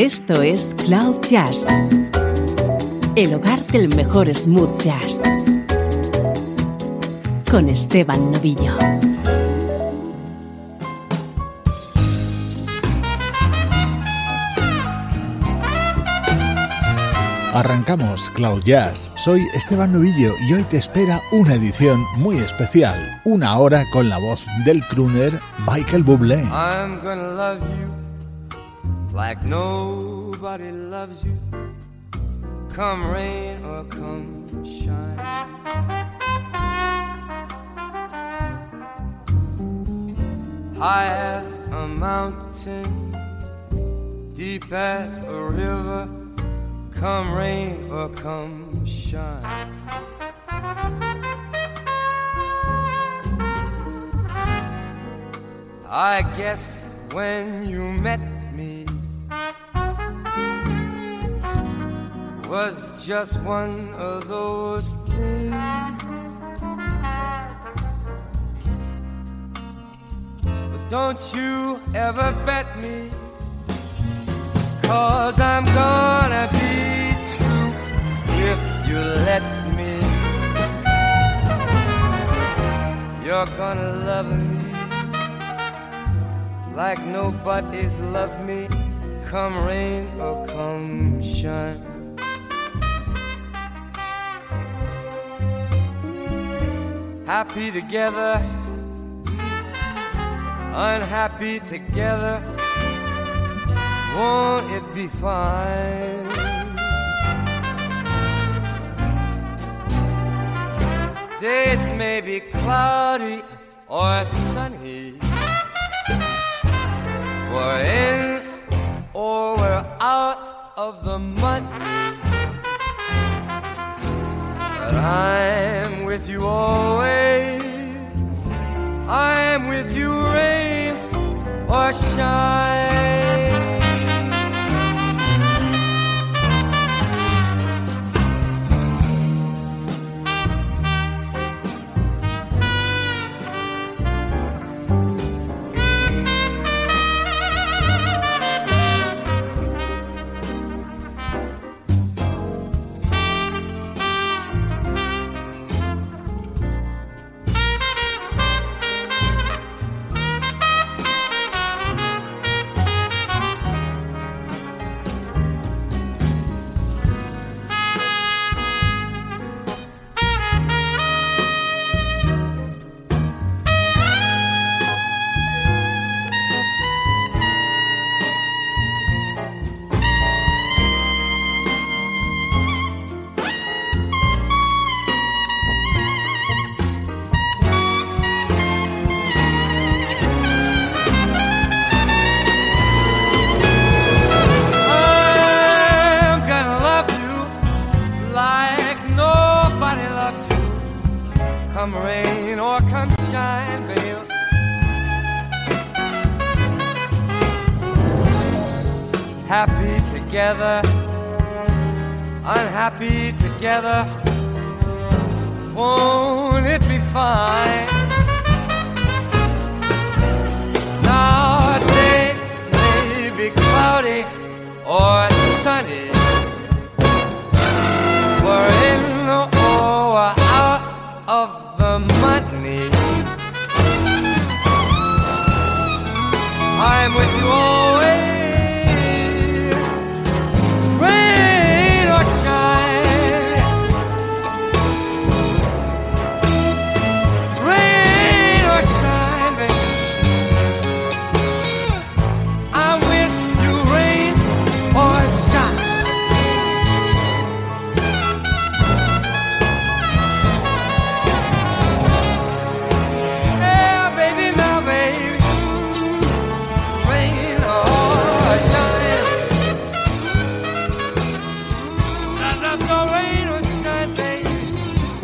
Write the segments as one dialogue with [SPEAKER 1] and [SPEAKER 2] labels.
[SPEAKER 1] Esto es Cloud Jazz, el hogar del mejor smooth jazz, con Esteban Novillo.
[SPEAKER 2] Arrancamos Cloud Jazz. Soy Esteban Novillo y hoy te espera una edición muy especial. Una hora con la voz del crooner Michael Bublé.
[SPEAKER 3] I'm gonna love you like nobody loves you. Come rain or come shine. High as a mountain, deep as a river. come rain or come shine. I guess when you met was just one of those things. But don't you ever bet me, cause I'm gonna be true if you let me. You're gonna love me like nobody's loved me, come rain or come shine. Happy together, unhappy together, won't it be fine? Days may be cloudy or sunny. We're in or we're out of the month. But I'm with you always. Or shine. Together, unhappy together. Won't it be fine? Now days may be cloudy or sunny. We're in or out of I'm with you all.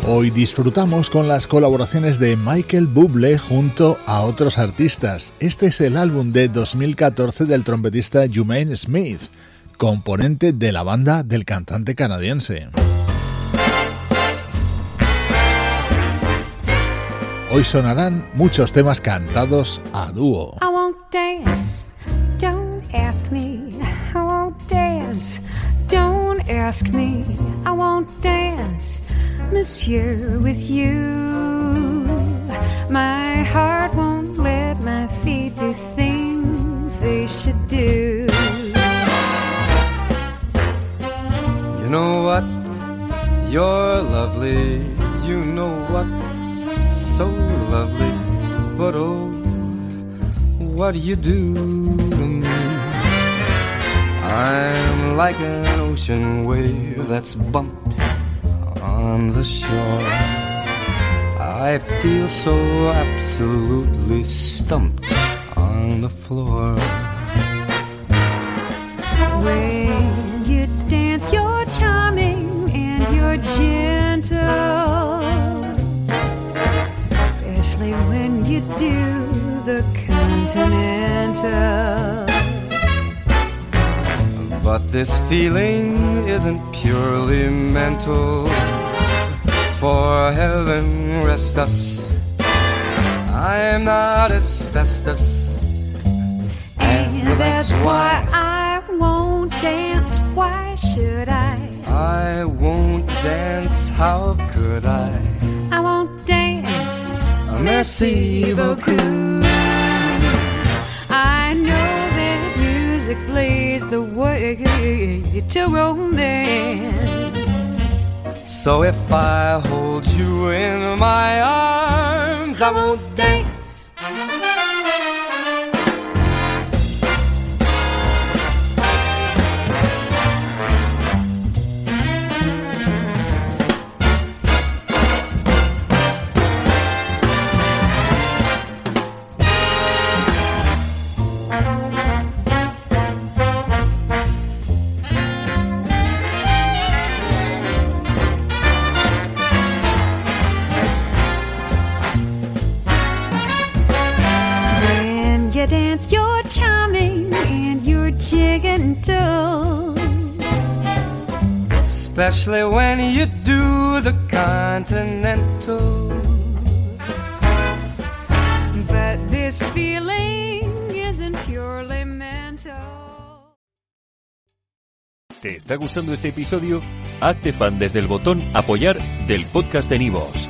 [SPEAKER 2] Hoy disfrutamos con las colaboraciones de Michael Bublé junto a otros artistas. Este es el álbum de 2014 del trompetista Jumaine Smith, componente de la banda del cantante canadiense. Hoy sonarán muchos temas cantados a dúo.
[SPEAKER 4] Monsieur, with you. My heart won't let my feet do things they should do.
[SPEAKER 3] You know what? You're lovely. You know what? So lovely. But oh, what do you do to me? I'm like an ocean wave that's bumped on the shore. I feel so absolutely stumped on the floor.
[SPEAKER 4] When you dance, you're charming and you're gentle. Especially when you do the continental.
[SPEAKER 3] But this feeling isn't purely mental. For heaven rest us, I'm not asbestos.
[SPEAKER 4] And that's why I won't dance. Why should I?
[SPEAKER 3] I won't dance, how could I?
[SPEAKER 4] I won't dance.
[SPEAKER 3] Merci beaucoup.
[SPEAKER 4] I know that music plays the way to romance.
[SPEAKER 3] So if I hold you in my arms, I won't dance.
[SPEAKER 4] Dance, you're charming and you're gentle.
[SPEAKER 3] Especially when you do the continental.
[SPEAKER 4] But this feeling isn't purely mental.
[SPEAKER 5] ¿Te está gustando este episodio? Hazte fan desde el botón Apoyar del podcast de Nivos.